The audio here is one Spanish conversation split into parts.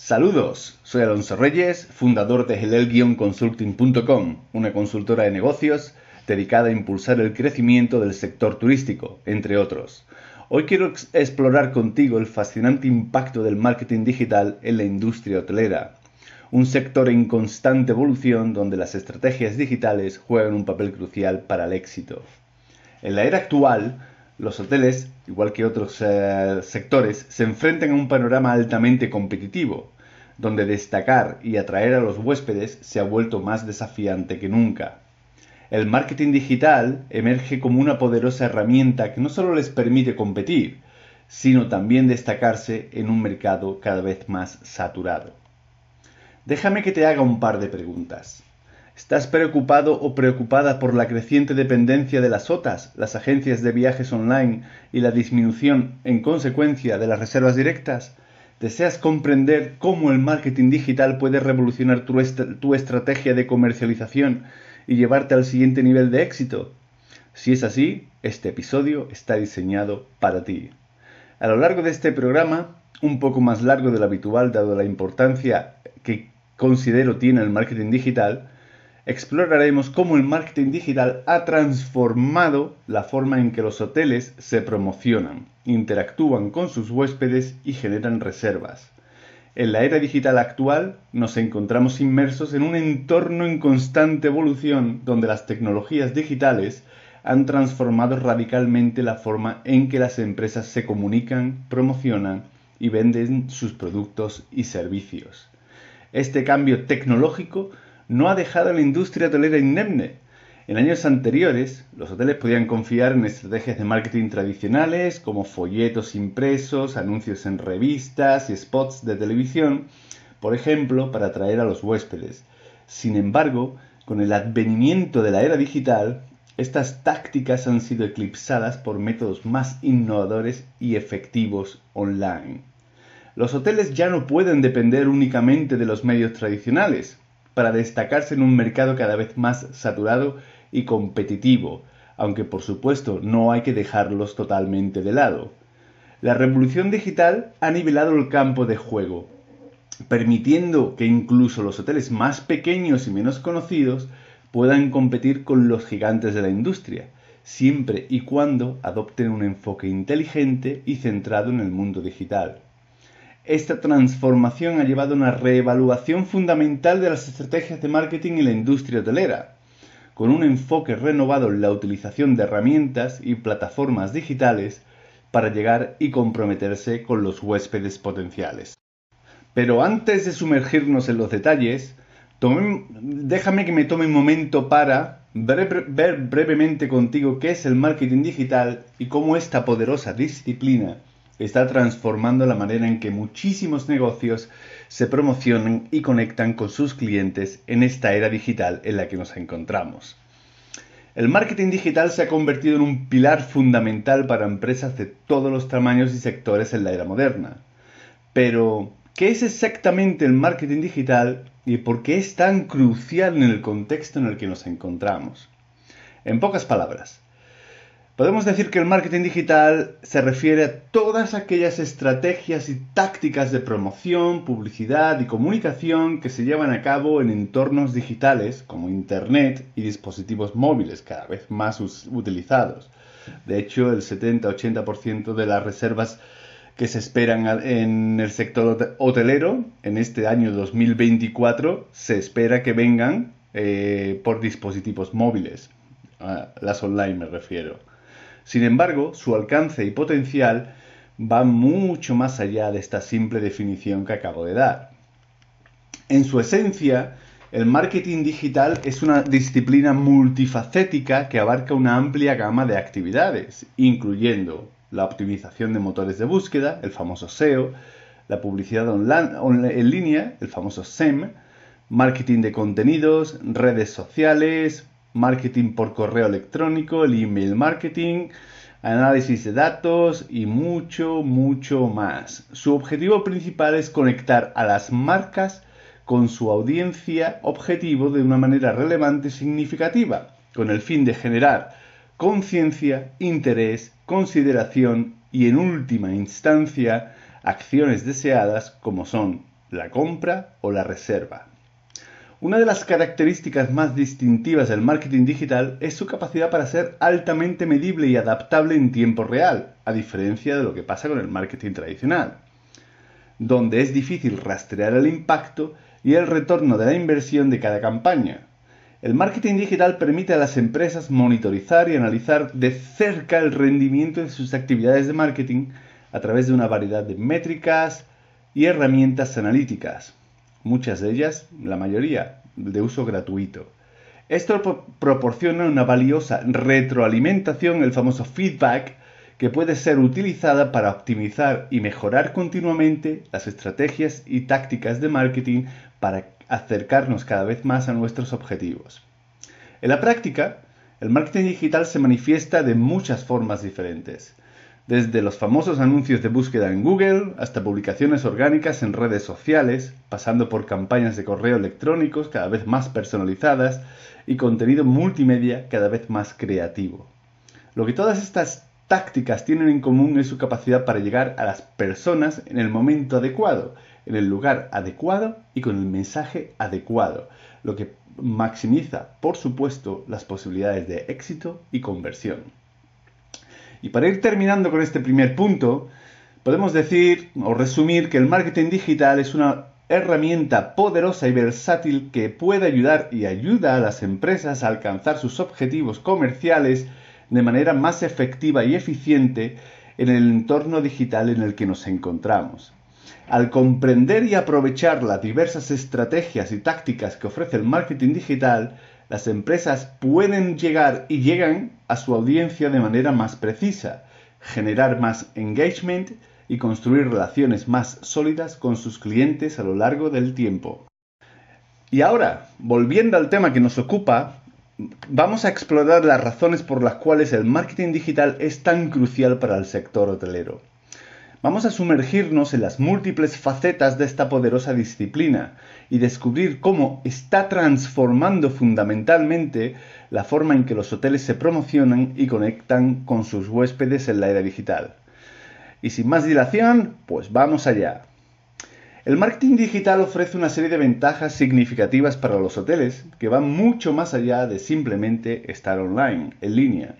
Saludos, soy Alonso Reyes, fundador de helel-consulting.com, una consultora de negocios dedicada a impulsar el crecimiento del sector turístico, entre otros. Hoy quiero explorar contigo el fascinante impacto del marketing digital en la industria hotelera, un sector en constante evolución donde las estrategias digitales juegan un papel crucial para el éxito. En la era actual, los hoteles, igual que otros eh, sectores, se enfrentan a un panorama altamente competitivo, donde destacar y atraer a los huéspedes se ha vuelto más desafiante que nunca. El marketing digital emerge como una poderosa herramienta que no solo les permite competir, sino también destacarse en un mercado cada vez más saturado. Déjame que te haga un par de preguntas. ¿Estás preocupado o preocupada por la creciente dependencia de las OTAs, las agencias de viajes online y la disminución en consecuencia de las reservas directas? ¿Deseas comprender cómo el marketing digital puede revolucionar tu, tu, estrategia de comercialización y llevarte al siguiente nivel de éxito? Si es así, este episodio está diseñado para ti. A lo largo de este programa, un poco más largo de lo habitual dado la importancia que considero tiene el marketing digital, exploraremos cómo el marketing digital ha transformado la forma en que los hoteles se promocionan, interactúan con sus huéspedes y generan reservas. En la era digital actual nos encontramos inmersos en un entorno en constante evolución donde las tecnologías digitales han transformado radicalmente la forma en que las empresas se comunican, promocionan y venden sus productos y servicios. Este cambio tecnológico no ha dejado la industria hotelera indemne. En años anteriores, los hoteles podían confiar en estrategias de marketing tradicionales como folletos impresos, anuncios en revistas y spots de televisión, por ejemplo, para atraer a los huéspedes. Sin embargo, con el advenimiento de la era digital, estas tácticas han sido eclipsadas por métodos más innovadores y efectivos online. Los hoteles ya no pueden depender únicamente de los medios tradicionales para destacarse en un mercado cada vez más saturado y competitivo, aunque por supuesto no hay que dejarlos totalmente de lado. La revolución digital ha nivelado el campo de juego, permitiendo que incluso los hoteles más pequeños y menos conocidos puedan competir con los gigantes de la industria, siempre y cuando adopten un enfoque inteligente y centrado en el mundo digital. Esta transformación ha llevado a una reevaluación fundamental de las estrategias de marketing en la industria hotelera, con un enfoque renovado en la utilización de herramientas y plataformas digitales para llegar y comprometerse con los huéspedes potenciales. Pero antes de sumergirnos en los detalles, déjame que me tome un momento para ver brevemente contigo qué es el marketing digital y cómo esta poderosa disciplina está transformando la manera en que muchísimos negocios se promocionan y conectan con sus clientes en esta era digital en la que nos encontramos. El marketing digital se ha convertido en un pilar fundamental para empresas de todos los tamaños y sectores en la era moderna. Pero, ¿qué es exactamente el marketing digital y por qué es tan crucial en el contexto en el que nos encontramos? En pocas palabras, Podemos decir que el marketing digital se refiere a todas aquellas estrategias y tácticas de promoción, publicidad y comunicación que se llevan a cabo en entornos digitales como Internet y dispositivos móviles cada vez más utilizados. De hecho, el 70-80% de las reservas que se esperan en el sector hotelero en este año 2024 se espera que vengan eh, por dispositivos móviles. las online me refiero. Sin embargo, su alcance y potencial van mucho más allá de esta simple definición que acabo de dar. En su esencia, el marketing digital es una disciplina multifacética que abarca una amplia gama de actividades, incluyendo la optimización de motores de búsqueda, el famoso SEO, la publicidad en línea, el famoso SEM, marketing de contenidos, redes sociales, marketing por correo electrónico, el email marketing, análisis de datos y mucho, mucho más. Su objetivo principal es conectar a las marcas con su audiencia objetivo de una manera relevante y significativa, con el fin de generar conciencia, interés, consideración y en última instancia acciones deseadas como son la compra o la reserva. Una de las características más distintivas del marketing digital es su capacidad para ser altamente medible y adaptable en tiempo real, a diferencia de lo que pasa con el marketing tradicional, donde es difícil rastrear el impacto y el retorno de la inversión de cada campaña. El marketing digital permite a las empresas monitorizar y analizar de cerca el rendimiento de sus actividades de marketing a través de una variedad de métricas y herramientas analíticas muchas de ellas, la mayoría, de uso gratuito. Esto proporciona una valiosa retroalimentación, el famoso feedback, que puede ser utilizada para optimizar y mejorar continuamente las estrategias y tácticas de marketing para acercarnos cada vez más a nuestros objetivos. En la práctica, el marketing digital se manifiesta de muchas formas diferentes desde los famosos anuncios de búsqueda en Google hasta publicaciones orgánicas en redes sociales, pasando por campañas de correo electrónicos cada vez más personalizadas y contenido multimedia cada vez más creativo. Lo que todas estas tácticas tienen en común es su capacidad para llegar a las personas en el momento adecuado, en el lugar adecuado y con el mensaje adecuado, lo que maximiza, por supuesto, las posibilidades de éxito y conversión. Y para ir terminando con este primer punto, podemos decir o resumir que el marketing digital es una herramienta poderosa y versátil que puede ayudar y ayuda a las empresas a alcanzar sus objetivos comerciales de manera más efectiva y eficiente en el entorno digital en el que nos encontramos. Al comprender y aprovechar las diversas estrategias y tácticas que ofrece el marketing digital, las empresas pueden llegar y llegan a su audiencia de manera más precisa, generar más engagement y construir relaciones más sólidas con sus clientes a lo largo del tiempo. Y ahora, volviendo al tema que nos ocupa, vamos a explorar las razones por las cuales el marketing digital es tan crucial para el sector hotelero. Vamos a sumergirnos en las múltiples facetas de esta poderosa disciplina y descubrir cómo está transformando fundamentalmente la forma en que los hoteles se promocionan y conectan con sus huéspedes en la era digital. Y sin más dilación, pues vamos allá. El marketing digital ofrece una serie de ventajas significativas para los hoteles que van mucho más allá de simplemente estar online, en línea.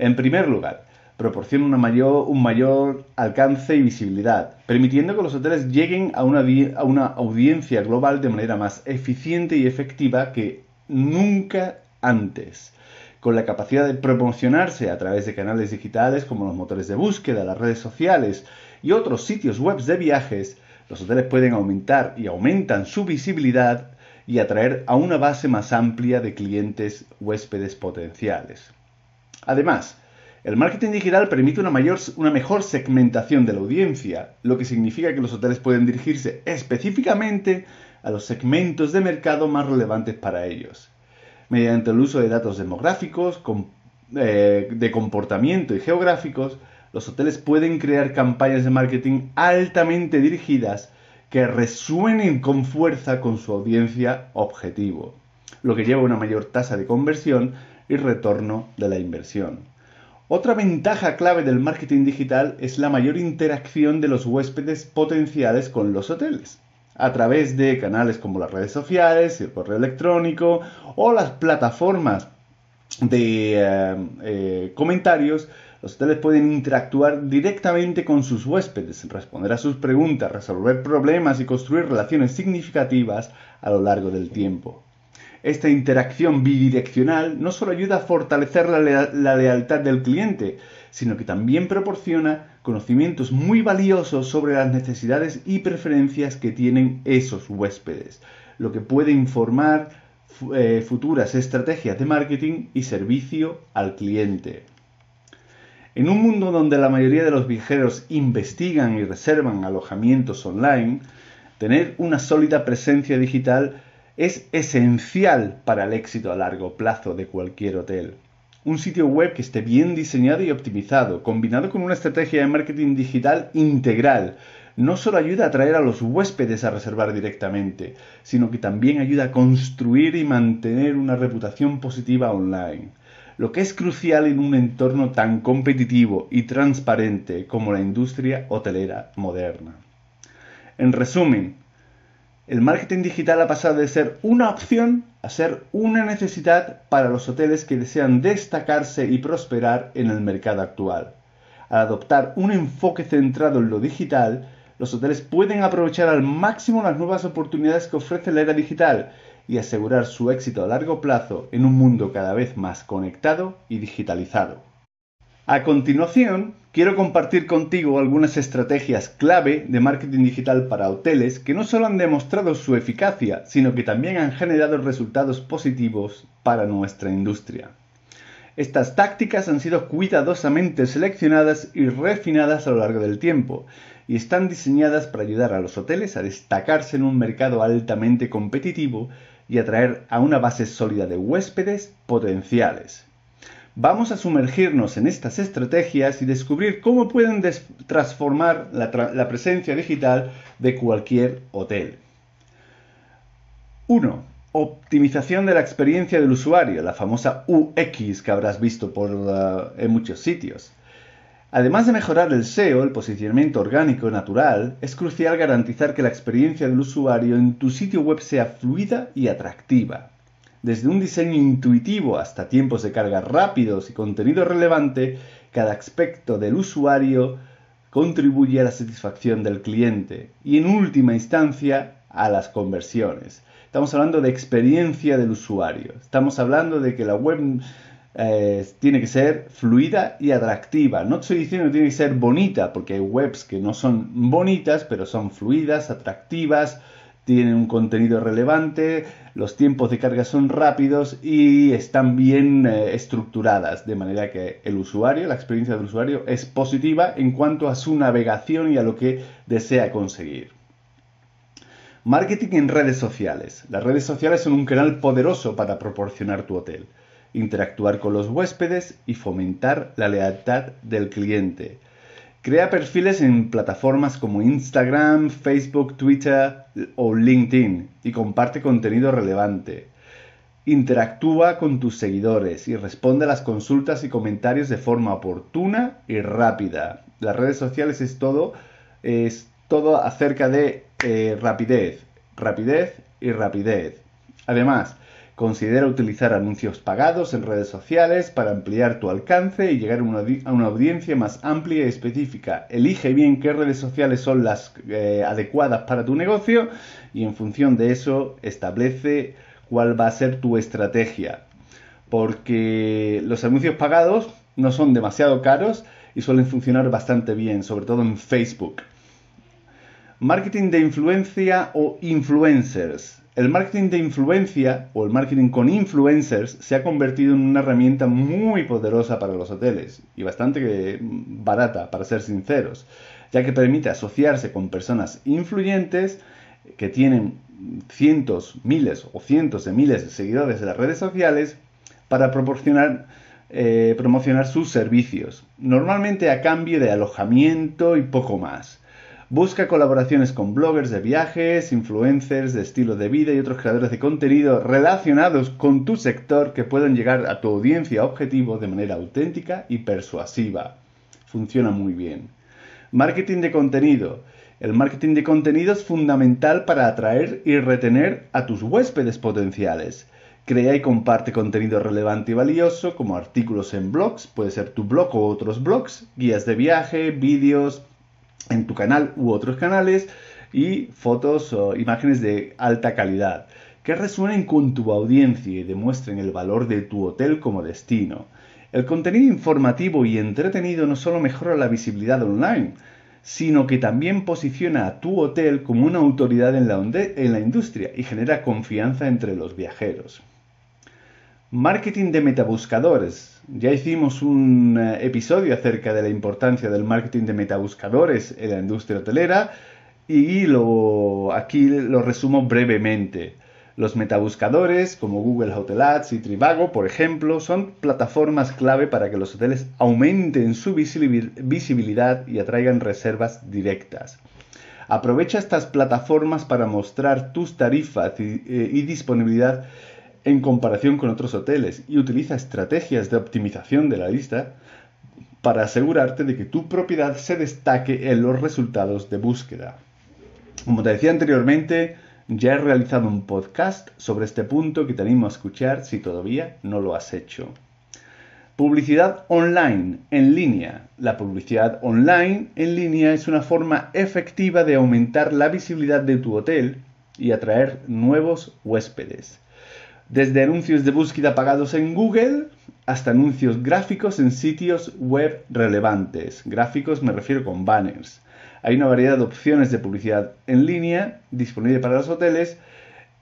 En primer lugar, proporciona un mayor alcance y visibilidad, permitiendo que los hoteles lleguen a una, a una audiencia global de manera más eficiente y efectiva que nunca antes con la capacidad de promocionarse a través de canales digitales como los motores de búsqueda, las redes sociales y otros sitios web de viajes, los hoteles pueden aumentar y aumentan su visibilidad y atraer a una base más amplia de clientes huéspedes potenciales. Además, el marketing digital permite una, mayor, una mejor segmentación de la audiencia, lo que significa que los hoteles pueden dirigirse específicamente a los segmentos de mercado más relevantes para ellos. Mediante el uso de datos demográficos, eh, de comportamiento y geográficos, los hoteles pueden crear campañas de marketing altamente dirigidas que resuenen con fuerza con su audiencia objetivo, lo que lleva a una mayor tasa de conversión y retorno de la inversión. Otra ventaja clave del marketing digital es la mayor interacción de los huéspedes potenciales con los hoteles, a través de canales como las redes sociales, el correo electrónico o las plataformas de eh, eh, comentarios, los hoteles pueden interactuar directamente con sus huéspedes, responder a sus preguntas, resolver problemas y construir relaciones significativas a lo largo del tiempo. Esta interacción bidireccional no solo ayuda a fortalecer la, lealtad del cliente, sino que también proporciona conocimientos muy valiosos sobre las necesidades y preferencias que tienen esos huéspedes, lo que puede informar eh, futuras estrategias de marketing y servicio al cliente. En un mundo donde la mayoría de los viajeros investigan y reservan alojamientos online, tener una sólida presencia digital es esencial para el éxito a largo plazo de cualquier hotel. Un sitio web que esté bien diseñado y optimizado, combinado con una estrategia de marketing digital integral, no solo ayuda a atraer a los huéspedes a reservar directamente, sino que también ayuda a construir y mantener una reputación positiva online, lo que es crucial en un entorno tan competitivo y transparente como la industria hotelera moderna. En resumen, El marketing digital ha pasado de ser una opción a ser una necesidad para los hoteles que desean destacarse y prosperar en el mercado actual. Al adoptar un enfoque centrado en lo digital, los hoteles pueden aprovechar al máximo las nuevas oportunidades que ofrece la era digital y asegurar su éxito a largo plazo en un mundo cada vez más conectado y digitalizado. A continuación, quiero compartir contigo algunas estrategias clave de marketing digital para hoteles que no solo han demostrado su eficacia, sino que también han generado resultados positivos para nuestra industria. Estas tácticas han sido cuidadosamente seleccionadas y refinadas a lo largo del tiempo y están diseñadas para ayudar a los hoteles a destacarse en un mercado altamente competitivo y atraer a una base sólida de huéspedes potenciales. Vamos a sumergirnos en estas estrategias y descubrir cómo pueden transformar la, presencia digital de cualquier hotel. 1. Optimización de la experiencia del usuario, la famosa UX que habrás visto por, en muchos sitios. Además de mejorar el SEO, el posicionamiento orgánico natural, es crucial garantizar que la experiencia del usuario en tu sitio web sea fluida y atractiva. Desde un diseño intuitivo hasta tiempos de carga rápidos y contenido relevante, cada aspecto del usuario contribuye a la satisfacción del cliente y en última instancia a las conversiones. Estamos hablando de experiencia del usuario. Estamos hablando de que la web eh, tiene que ser fluida y atractiva. No estoy diciendo que tiene que ser bonita, porque hay webs que no son bonitas, pero son fluidas, atractivas, tienen un contenido relevante, los tiempos de carga son rápidos y están bien eh, estructuradas, de manera que el usuario, la experiencia del usuario es positiva en cuanto a su navegación y a lo que desea conseguir. Marketing en redes sociales. Las redes sociales son un canal poderoso para proporcionar tu hotel, interactuar con los huéspedes y fomentar la lealtad del cliente. Crea perfiles en plataformas como Instagram, Facebook, Twitter o LinkedIn y comparte contenido relevante. Interactúa con tus seguidores y responde a las consultas y comentarios de forma oportuna y rápida. Las redes sociales es todo, es todo acerca de eh, rapidez, rapidez y rapidez. Además, Considera utilizar anuncios pagados en redes sociales para ampliar tu alcance y llegar a una, audiencia más amplia y específica. Elige bien qué redes sociales son las eh, adecuadas para tu negocio y en función de eso establece cuál va a ser tu estrategia. Porque los anuncios pagados no son demasiado caros y suelen funcionar bastante bien, sobre todo en Facebook. Marketing de influencia o influencers. El marketing de influencia o el marketing con influencers se ha convertido en una herramienta muy poderosa para los hoteles y bastante barata, para ser sinceros, ya que permite asociarse con personas influyentes que tienen cientos, miles o cientos de miles de seguidores en las redes sociales para proporcionar eh, promocionar sus servicios, normalmente a cambio de alojamiento y poco más. Busca colaboraciones con bloggers de viajes, influencers de estilo de vida y otros creadores de contenido relacionados con tu sector que puedan llegar a tu audiencia objetivo de manera auténtica y persuasiva. Funciona muy bien. Marketing de contenido. El marketing de contenido es fundamental para atraer y retener a tus huéspedes potenciales. Crea y comparte contenido relevante y valioso como artículos en blogs, puede ser tu blog o otros blogs, guías de viaje, vídeos, en tu canal u otros canales y fotos o imágenes de alta calidad que resuenen con tu audiencia y demuestren el valor de tu hotel como destino. El contenido informativo y entretenido no solo mejora la visibilidad online, sino que también posiciona a tu hotel como una autoridad en la, en la industria y genera confianza entre los viajeros. Marketing de metabuscadores. Ya hicimos un eh, episodio acerca de la importancia del marketing de metabuscadores en la industria hotelera y lo, aquí lo resumo brevemente. Los metabuscadores como Google Hotel Ads y Trivago, por ejemplo, son plataformas clave para que los hoteles aumenten su visibilidad y atraigan reservas directas. Aprovecha estas plataformas para mostrar tus tarifas y, eh, y disponibilidad en comparación con otros hoteles y utiliza estrategias de optimización de la lista para asegurarte de que tu propiedad se destaque en los resultados de búsqueda. Como te decía anteriormente, Ya he realizado un podcast sobre este punto que te animo a escuchar si todavía no lo has hecho. Publicidad online, en línea. La publicidad online en línea es una forma efectiva de aumentar la visibilidad de tu hotel y atraer nuevos huéspedes. Desde anuncios de búsqueda pagados en Google hasta anuncios gráficos en sitios web relevantes. Gráficos me refiero con banners. Hay una variedad de opciones de publicidad en línea disponible para los hoteles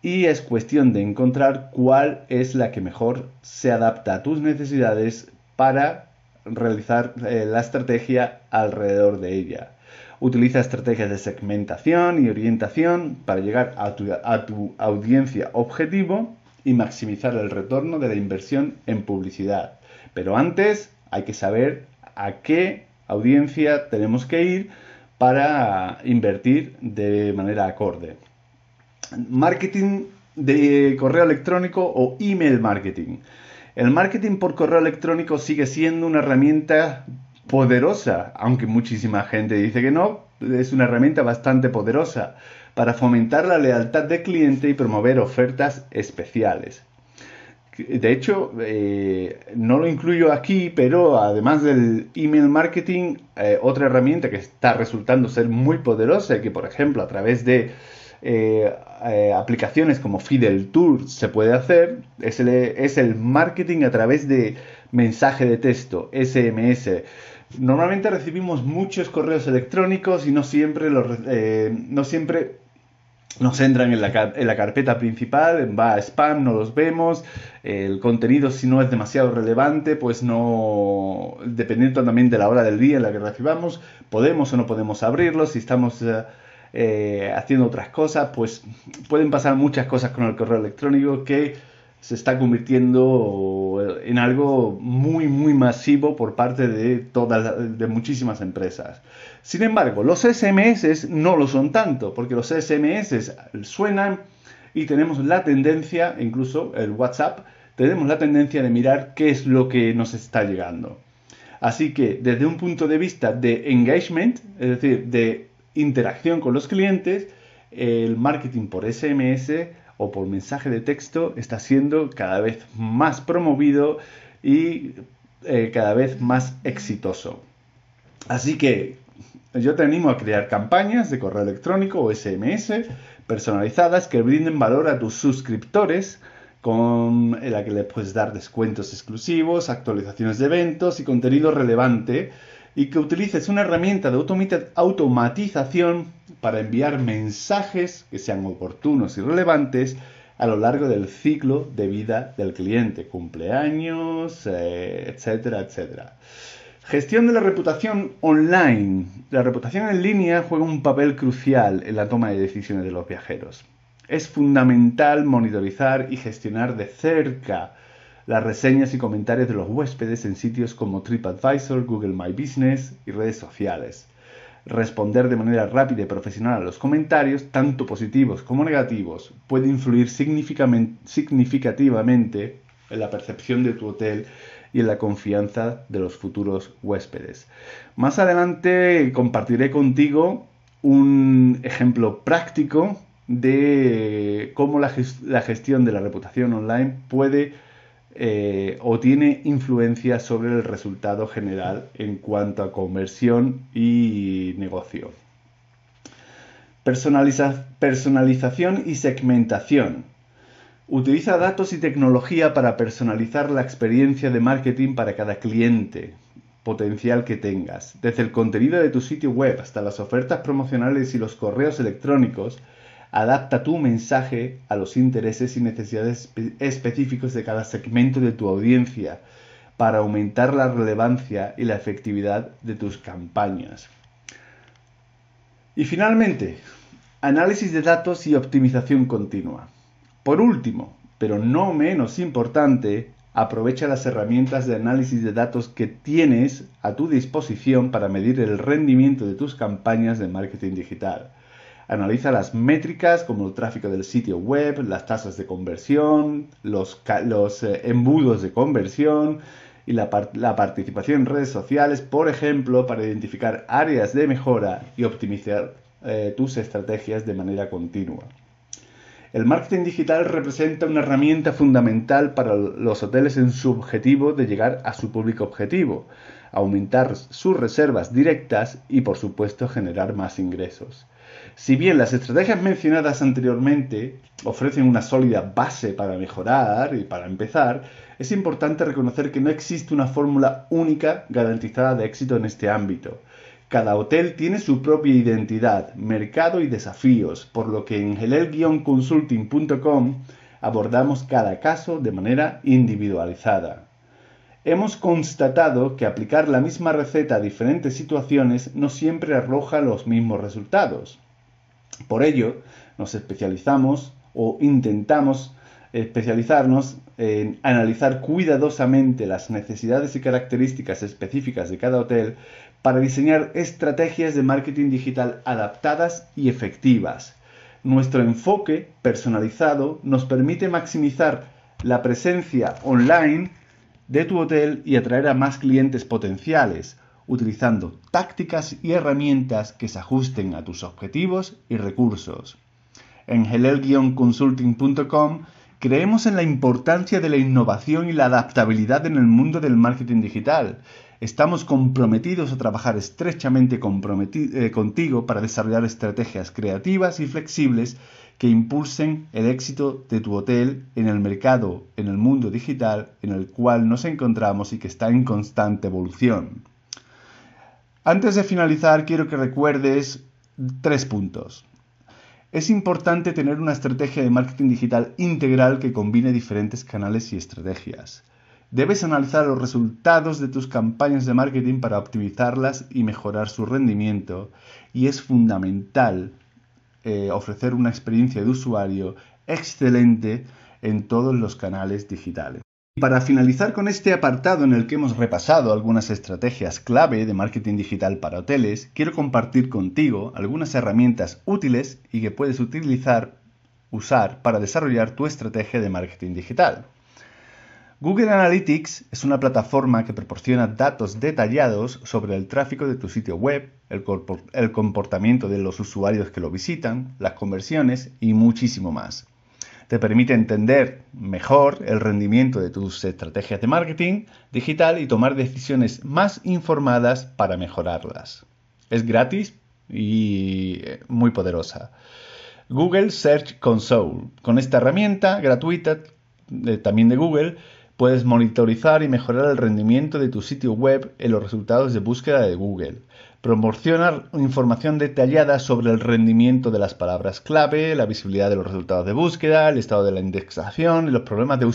y es cuestión de encontrar cuál es la que mejor se adapta a tus necesidades para realizar eh, la estrategia alrededor de ella. Utiliza estrategias de segmentación y orientación para llegar a tu, a tu audiencia objetivo y maximizar el retorno de la inversión en publicidad. Pero antes hay que saber a qué audiencia tenemos que ir para invertir de manera acorde marketing de correo electrónico o email marketing. El marketing por correo electrónico sigue siendo una herramienta poderosa, aunque muchísima gente dice que no, es una herramienta bastante poderosa para fomentar la lealtad del cliente y promover ofertas especiales. De hecho, eh, no lo incluyo aquí, pero además del email marketing, eh, otra herramienta que está resultando ser muy poderosa y que, por ejemplo, a través de eh, aplicaciones como Fidel Tour se puede hacer es el, marketing a través de mensaje de texto, SMS. Normalmente recibimos muchos correos electrónicos y no siempre, los, no siempre nos entran en la, en la, carpeta principal, va a spam, no los vemos, el contenido si no es demasiado relevante, pues no, dependiendo también de la hora del día en la que recibamos, podemos o no podemos abrirlos, si estamos... Eh, haciendo otras cosas, pues pueden pasar muchas cosas con el correo electrónico que se está convirtiendo en algo muy muy masivo por parte de todas de muchísimas empresas. Sin embargo, los SMS no lo son tanto, porque los SMS suenan y tenemos la tendencia, incluso el WhatsApp, tenemos la tendencia de mirar qué es lo que nos está llegando. Así que desde un punto de vista de engagement, es decir, de interacción con los clientes, el marketing por SMS o por mensaje de texto está siendo cada vez más promovido y eh, cada vez más exitoso. Así que yo te animo a crear campañas de correo electrónico o SMS personalizadas que brinden valor a tus suscriptores con la que le puedes dar descuentos exclusivos, actualizaciones de eventos y contenido relevante y que utilices una herramienta de automatización para enviar mensajes que sean oportunos y relevantes a lo largo del ciclo de vida del cliente, cumpleaños, eh, etcétera, etcétera. Gestión de la reputación online. La reputación en línea juega un papel crucial en la toma de decisiones de los viajeros. Es fundamental monitorizar y gestionar de cerca las reseñas y comentarios de los huéspedes en sitios como TripAdvisor, Google My Business y redes sociales. Responder de manera rápida y profesional a los comentarios, tanto positivos como negativos, puede influir significativamente en la percepción de tu hotel y en la confianza de los futuros huéspedes. Más adelante compartiré contigo un ejemplo práctico de cómo la, gestión de la reputación online puede eh, o tiene influencia sobre el resultado general en cuanto a conversión y negocio. personalización y segmentación. Utiliza datos y tecnología para personalizar la experiencia de marketing para cada cliente potencial que tengas. Desde el contenido de tu sitio web hasta las ofertas promocionales y los correos electrónicos, Adapta tu mensaje a los intereses y necesidades específicos de cada segmento de tu audiencia para aumentar la relevancia y la efectividad de tus campañas. Y finalmente, análisis de datos y optimización continua. Por último, pero no menos importante, aprovecha las herramientas de análisis de datos que tienes a tu disposición para medir el rendimiento de tus campañas de marketing digital. Analiza las métricas como el tráfico del sitio web, las tasas de conversión, los, eh, embudos de conversión y la, participación en redes sociales, por ejemplo, para identificar áreas de mejora y optimizar eh, tus estrategias de manera continua. El marketing digital representa una herramienta fundamental para los hoteles en su objetivo de llegar a su público objetivo, aumentar sus reservas directas y por supuesto generar más ingresos. Si bien las estrategias mencionadas anteriormente ofrecen una sólida base para mejorar y para empezar, es importante reconocer que no existe una fórmula única garantizada de éxito en este ámbito. Cada hotel tiene su propia identidad, mercado y desafíos, por lo que en gelel-consulting.com abordamos cada caso de manera individualizada. Hemos constatado que aplicar la misma receta a diferentes situaciones no siempre arroja los mismos resultados. Por ello, nos especializamos o intentamos especializarnos en analizar cuidadosamente las necesidades y características específicas de cada hotel para diseñar estrategias de marketing digital adaptadas y efectivas. Nuestro enfoque personalizado nos permite maximizar la presencia online de tu hotel y atraer a más clientes potenciales, utilizando tácticas y herramientas que se ajusten a tus objetivos y recursos. En helel-consulting.com Creemos en la importancia de la innovación y la adaptabilidad en el mundo del marketing digital. Estamos comprometidos a trabajar estrechamente eh, contigo para desarrollar estrategias creativas y flexibles que impulsen el éxito de tu hotel en el mercado, en el mundo digital en el cual nos encontramos y que está en constante evolución. Antes de finalizar, quiero que recuerdes tres puntos. Es importante tener una estrategia de marketing digital integral que combine diferentes canales y estrategias. Debes analizar los resultados de tus campañas de marketing para optimizarlas y mejorar su rendimiento y es fundamental eh, ofrecer una experiencia de usuario excelente en todos los canales digitales. Para finalizar con este apartado en el que hemos repasado algunas estrategias clave de marketing digital para hoteles, quiero compartir contigo algunas herramientas útiles y que puedes utilizar, usar para desarrollar tu estrategia de marketing digital. Google Analytics es una plataforma que proporciona datos detallados sobre el tráfico de tu sitio web, el comportamiento de los usuarios que lo visitan, las conversiones y muchísimo más te permite entender mejor el rendimiento de tus estrategias de marketing digital y tomar decisiones más informadas para mejorarlas. Es gratis y eh, muy poderosa. Google Search Console. Con esta herramienta gratuita, también de Google, puedes monitorizar y mejorar el rendimiento de tu sitio web en los resultados de búsqueda de Google. Proporciona información detallada sobre el rendimiento de las palabras clave, la visibilidad de los resultados de búsqueda, el estado de la indexación y los problemas de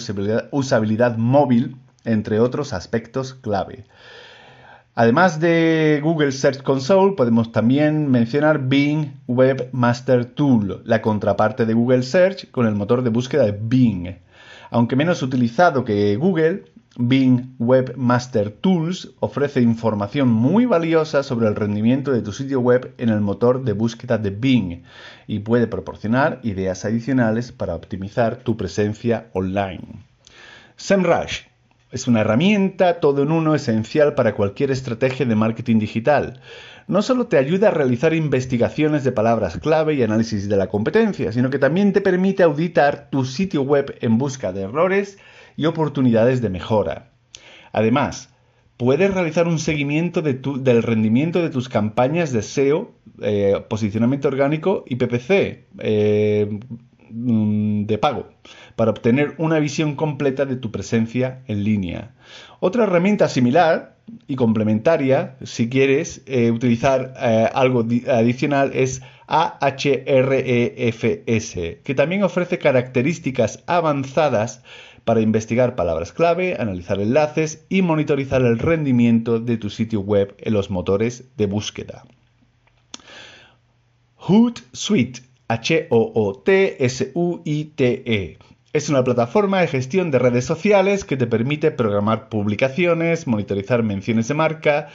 usabilidad, móvil, entre otros aspectos clave. Además de Google Search Console, podemos también mencionar Bing Webmaster Tool, la contraparte de Google Search con el motor de búsqueda de Bing. Aunque menos utilizado que Google, Bing Webmaster Tools ofrece información muy valiosa sobre el rendimiento de tu sitio web en el motor de búsqueda de Bing y puede proporcionar ideas adicionales para optimizar tu presencia online. SEMrush es una herramienta todo en uno esencial para cualquier estrategia de marketing digital. No solo te ayuda a realizar investigaciones de palabras clave y análisis de la competencia, sino que también te permite auditar tu sitio web en busca de errores y oportunidades de mejora. Además, puedes realizar un seguimiento del rendimiento de tus campañas de SEO, eh, posicionamiento orgánico y PPC eh, mm, de pago para obtener una visión completa de tu presencia en línea. Otra herramienta similar y complementaria, si quieres eh, utilizar algo adicional, es Ahrefs, que también ofrece características avanzadas para investigar palabras clave, analizar enlaces y monitorizar el rendimiento de tu sitio web en los motores de búsqueda. Hootsuite, H-O-O-T-S-U-I-T-E. Es una plataforma de gestión de redes sociales que te permite programar publicaciones, monitorizar menciones de marca,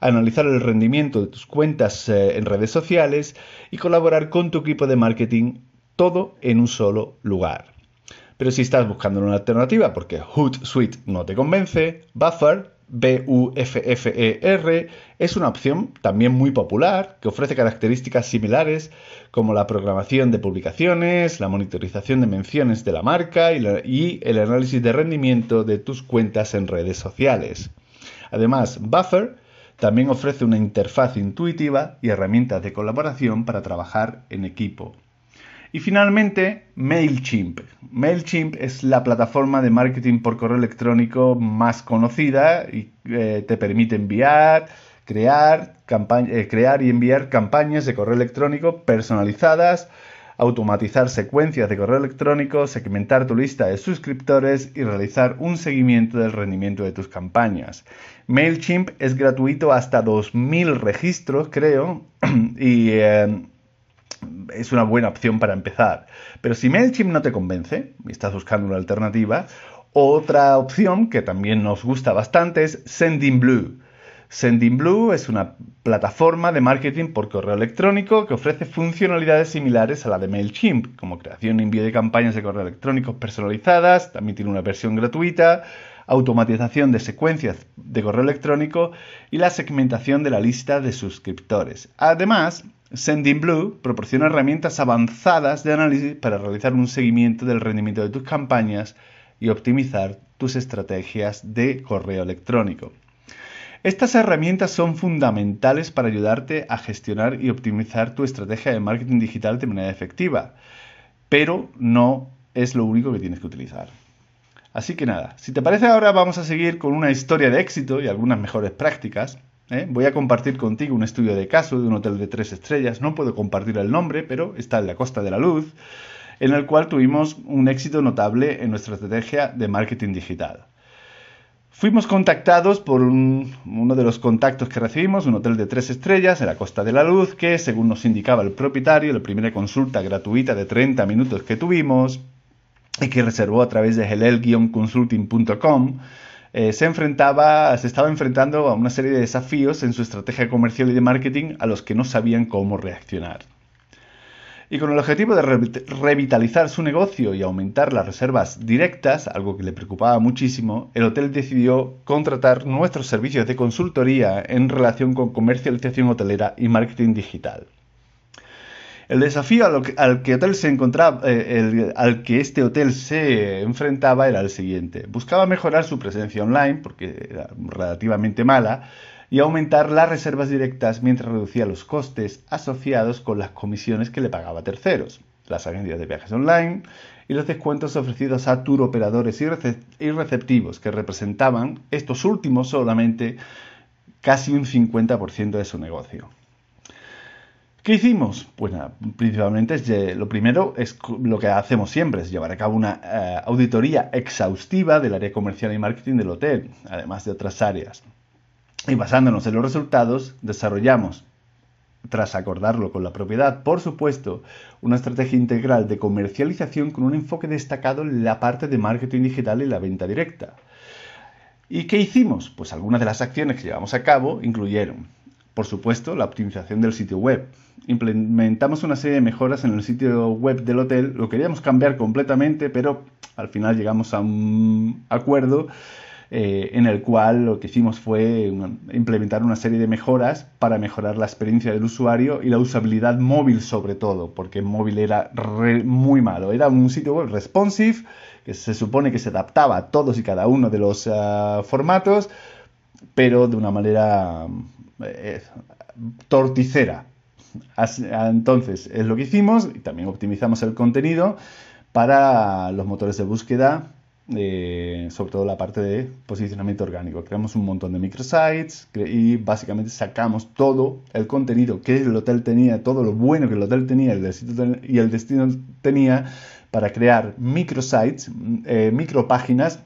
analizar el rendimiento de tus cuentas eh, en redes sociales y colaborar con tu equipo de marketing, todo en un solo lugar. Pero si estás buscando una alternativa porque Hootsuite no te convence, Buffer, B-U-F-F-E-R, es una opción también muy popular que ofrece características similares como la programación de publicaciones, la monitorización de menciones de la marca y, el análisis de rendimiento de tus cuentas en redes sociales. Además, Buffer también ofrece una interfaz intuitiva y herramientas de colaboración para trabajar en equipo. Y finalmente, MailChimp. MailChimp es la plataforma de marketing por correo electrónico más conocida y eh, te permite enviar, crear, eh, crear y enviar campañas de correo electrónico personalizadas, automatizar secuencias de correo electrónico, segmentar tu lista de suscriptores y realizar un seguimiento del rendimiento de tus campañas. MailChimp es gratuito hasta 2.000 registros, creo, y eh, es una buena opción para empezar. Pero si MailChimp no te convence y estás buscando una alternativa, otra opción que también nos gusta bastante es Sendinblue. Sendinblue es una plataforma de marketing por correo electrónico que ofrece funcionalidades similares a la de MailChimp, como creación y envío de campañas de correo electrónico personalizadas, también tiene una versión gratuita, automatización de secuencias de correo electrónico y la segmentación de la lista de suscriptores. Además, Sendinblue proporciona herramientas avanzadas de análisis para realizar un seguimiento del rendimiento de tus campañas y optimizar tus estrategias de correo electrónico. Estas herramientas son fundamentales para ayudarte a gestionar y optimizar tu estrategia de marketing digital de manera efectiva, pero no es lo único que tienes que utilizar. Así que nada, si te parece ahora vamos a seguir con una historia de éxito y algunas mejores prácticas ¿eh? Voy a compartir contigo un estudio de caso de un hotel de tres estrellas, no puedo compartir el nombre, pero está en la Costa de la Luz, en el cual tuvimos un éxito notable en nuestra estrategia de marketing digital. Fuimos contactados por uno de los contactos que recibimos, un hotel de tres estrellas en la Costa de la Luz, que según nos indicaba el propietario, la primera consulta gratuita de 30 minutos que tuvimos y que reservó a través de helel-consulting.com, eh, se enfrentaba, se estaba enfrentando a una serie de desafíos en su estrategia comercial y de marketing a los que no sabían cómo reaccionar. Y con el objetivo de revitalizar su negocio y aumentar las reservas directas, algo que le preocupaba muchísimo, el hotel decidió contratar nuestros servicios de consultoría en relación con comercialización hotelera y marketing digital. El desafío al que, hotel se encontraba, eh, al que este hotel se enfrentaba era el siguiente. Buscaba mejorar su presencia online, porque era relativamente mala, y aumentar las reservas directas mientras reducía los costes asociados con las comisiones que le pagaba terceros, las agencias de viajes online y los descuentos ofrecidos a tour operadores y receptivos, que representaban estos últimos solamente casi un 50% de su negocio. ¿Qué hicimos? Pues principalmente es lo primero es lo que hacemos siempre, es llevar a cabo una eh, auditoría exhaustiva del área comercial y marketing del hotel, además de otras áreas. Y basándonos en los resultados, desarrollamos, tras acordarlo con la propiedad, por supuesto, una estrategia integral de comercialización con un enfoque destacado en la parte de marketing digital y la venta directa. ¿Y qué hicimos? Pues algunas de las acciones que llevamos a cabo incluyeron por supuesto, la optimización del sitio web. Implementamos una serie de mejoras en el sitio web del hotel, lo queríamos cambiar completamente, pero al final llegamos a un acuerdo eh, en el cual lo que hicimos fue implementar una serie de mejoras para mejorar la experiencia del usuario y la usabilidad móvil sobre todo, porque móvil era muy malo. Era un sitio web responsive que se supone que se adaptaba a todos y cada uno de los ah, formatos, pero de una manera eh, torticera. entonces, es lo que hicimos y también optimizamos el contenido para los motores de búsqueda, eh, sobre todo la parte de posicionamiento orgánico. Creamos un montón de microsites y básicamente sacamos todo el contenido que el hotel tenía, todo lo bueno que el hotel tenía y el destino tenía para crear microsites, eh, micropáginas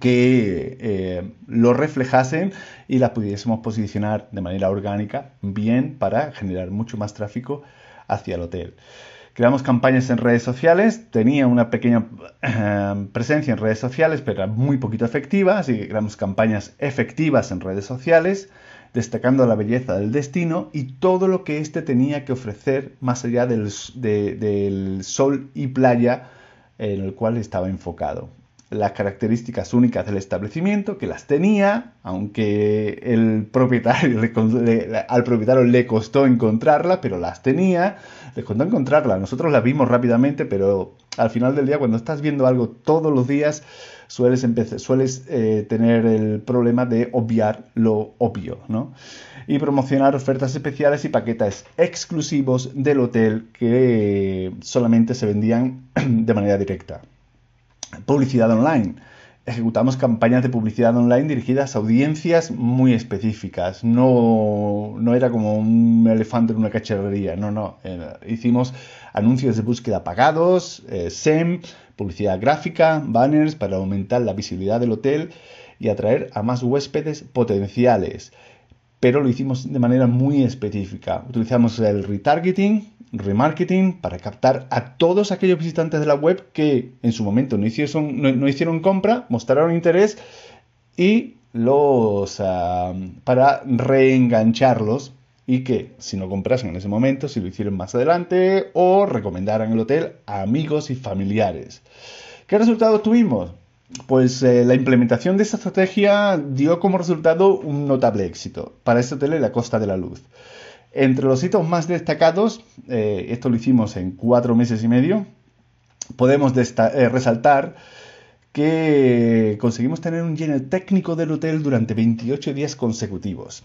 que eh, lo reflejasen y las pudiésemos posicionar de manera orgánica bien para generar mucho más tráfico hacia el hotel. Creamos campañas en redes sociales, tenía una pequeña eh, presencia en redes sociales, pero era muy poquito efectiva, así que creamos campañas efectivas en redes sociales, destacando la belleza del destino y todo lo que éste tenía que ofrecer más allá del sol y playa en el cual estaba enfocado. Las características únicas del establecimiento, que las tenía, aunque el propietario al propietario le costó encontrarlas, pero las tenía, le costó encontrarlas. Nosotros las vimos rápidamente, pero al final del día, cuando estás viendo algo todos los días, sueles, sueles eh, tener el problema de obviar lo obvio, ¿no? Y promocionar ofertas especiales y paquetes exclusivos del hotel que solamente se vendían de manera directa. Publicidad online. Ejecutamos campañas de publicidad online dirigidas a audiencias muy específicas. No, no era como un elefante en una cacharrería, no, no. Hicimos anuncios de búsqueda pagados, eh, SEM, publicidad gráfica, banners para aumentar la visibilidad del hotel y atraer a más huéspedes potenciales. Pero lo hicimos de manera muy específica. Utilizamos el retargeting, remarketing para captar a todos aquellos visitantes de la web que en su momento no hicieron, compra, mostraron interés y los ah, para reengancharlos y que si no comprasen en ese momento, si lo hicieron más adelante o recomendaran el hotel a amigos y familiares. ¿Qué resultados tuvimos? Pues eh, la implementación de esta estrategia dio como resultado un notable éxito para este hotel en la Costa de la Luz. Entre los hitos más destacados, eh, esto lo hicimos en cuatro meses y medio, podemos eh, resaltar que conseguimos tener un lleno técnico del hotel durante 28 días consecutivos.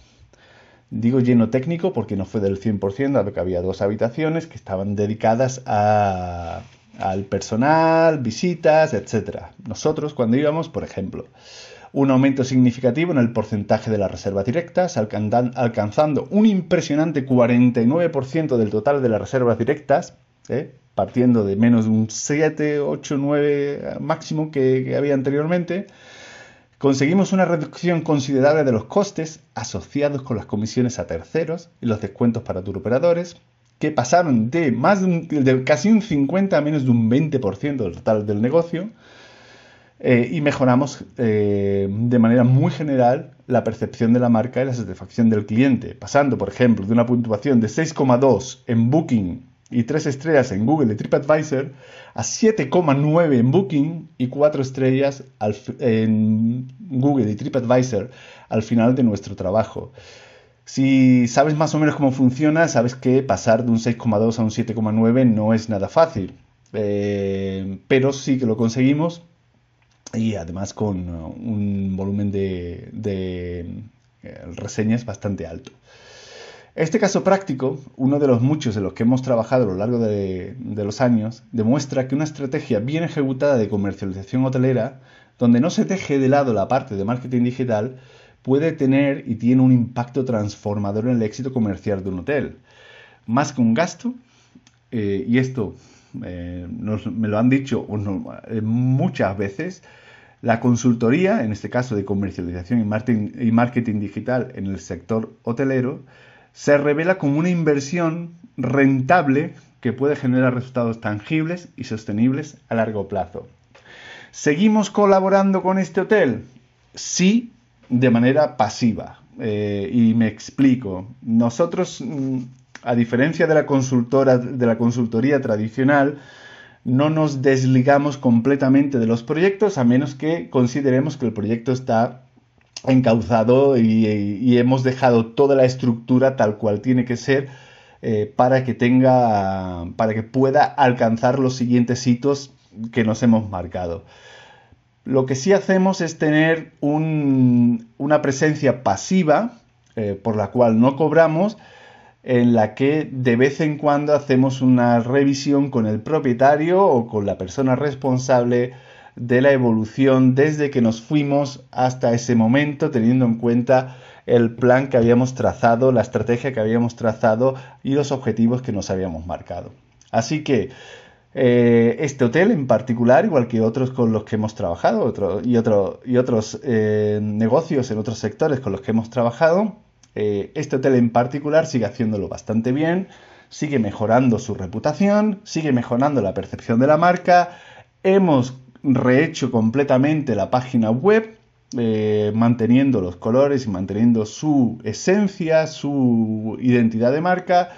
Digo lleno técnico porque no fue del 100%, dado que había dos habitaciones que estaban dedicadas al personal, visitas, etc. Nosotros, cuando íbamos, por ejemplo, un aumento significativo en el porcentaje de las reservas directas, alcanzando un impresionante 49% del total de las reservas directas, ¿eh? partiendo de menos de un 7, 8, 9 máximo que, había anteriormente. Conseguimos una reducción considerable de los costes asociados con las comisiones a terceros y los descuentos para turoperadores, que pasaron de, más de casi un 50 a menos de un 20% del total del negocio. Eh, y mejoramos eh, de manera muy general la percepción de la marca y la satisfacción del cliente, pasando, por ejemplo, de una puntuación de 6,2 en Booking y 3 estrellas en Google y TripAdvisor a 7,9 en Booking y 4 estrellas en Google y TripAdvisor al final de nuestro trabajo. Si sabes más o menos cómo funciona, sabes que pasar de un 6,2 a un 7,9 no es nada fácil. Eh, pero sí que lo conseguimos y además con uh, un volumen de, eh, reseñas bastante alto. Este caso práctico, uno de los muchos de los que hemos trabajado a lo largo de, los años, demuestra que una estrategia bien ejecutada de comercialización hotelera, donde no se deje de lado la parte de marketing digital, puede tener y tiene un impacto transformador en el éxito comercial de un hotel. Más que un gasto, eh, y esto eh, me lo han dicho eh, muchas veces, la consultoría, en este caso de comercialización y marketing, digital en el sector hotelero, se revela como una inversión rentable que puede generar resultados tangibles y sostenibles a largo plazo. ¿Seguimos colaborando con este hotel? Sí, de manera pasiva. Eh, y me explico. Nosotros mm, a diferencia de la consultora, de la consultoría tradicional, no nos desligamos completamente de los proyectos a menos que consideremos que el proyecto está encauzado y, hemos dejado toda la estructura tal cual tiene que ser eh, para que tenga para que pueda alcanzar los siguientes hitos que nos hemos marcado. Lo que sí hacemos es tener una presencia pasiva eh, por la cual no cobramos en la que de vez en cuando hacemos una revisión con el propietario o con la persona responsable de la evolución desde que nos fuimos hasta ese momento, teniendo en cuenta el plan que habíamos trazado, la estrategia que habíamos trazado y los objetivos que nos habíamos marcado. Así que eh, este hotel en particular, igual que otros con los que hemos trabajado y, y, otros eh, negocios en otros sectores con los que hemos trabajado, eh, este hotel en particular sigue haciéndolo bastante bien, sigue mejorando su reputación, sigue mejorando la percepción de la marca. Hemos rehecho completamente la página web, eh, manteniendo los colores y manteniendo su esencia, su identidad de marca.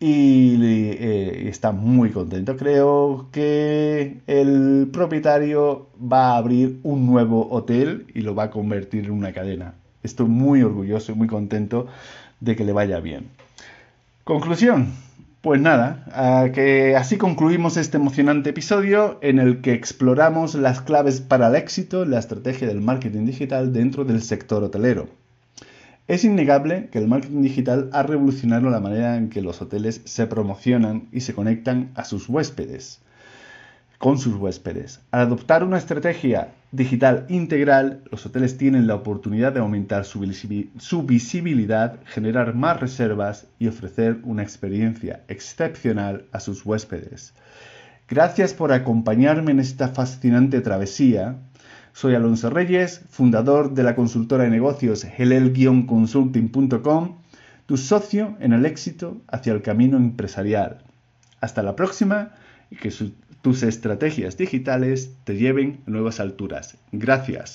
y eh, está muy contento. Creo que el propietario va a abrir un nuevo hotel y lo va a convertir en una cadena. Estoy muy orgulloso y muy contento de que le vaya bien. Conclusión. Pues nada, que así concluimos este emocionante episodio en el que exploramos las claves para el éxito la estrategia del marketing digital dentro del sector hotelero. Es innegable que el marketing digital ha revolucionado la manera en que los hoteles se promocionan y se conectan a sus huéspedes, con sus huéspedes. Al adoptar una estrategia digital integral, los hoteles tienen la oportunidad de aumentar su, visibilidad, generar más reservas y ofrecer una experiencia excepcional a sus huéspedes. Gracias por acompañarme en esta fascinante travesía soy Alonso Reyes, fundador de la consultora de negocios helel-consulting.com, tu socio en el éxito hacia el camino empresarial. Hasta la próxima y que tus estrategias digitales te lleven a nuevas alturas. Gracias.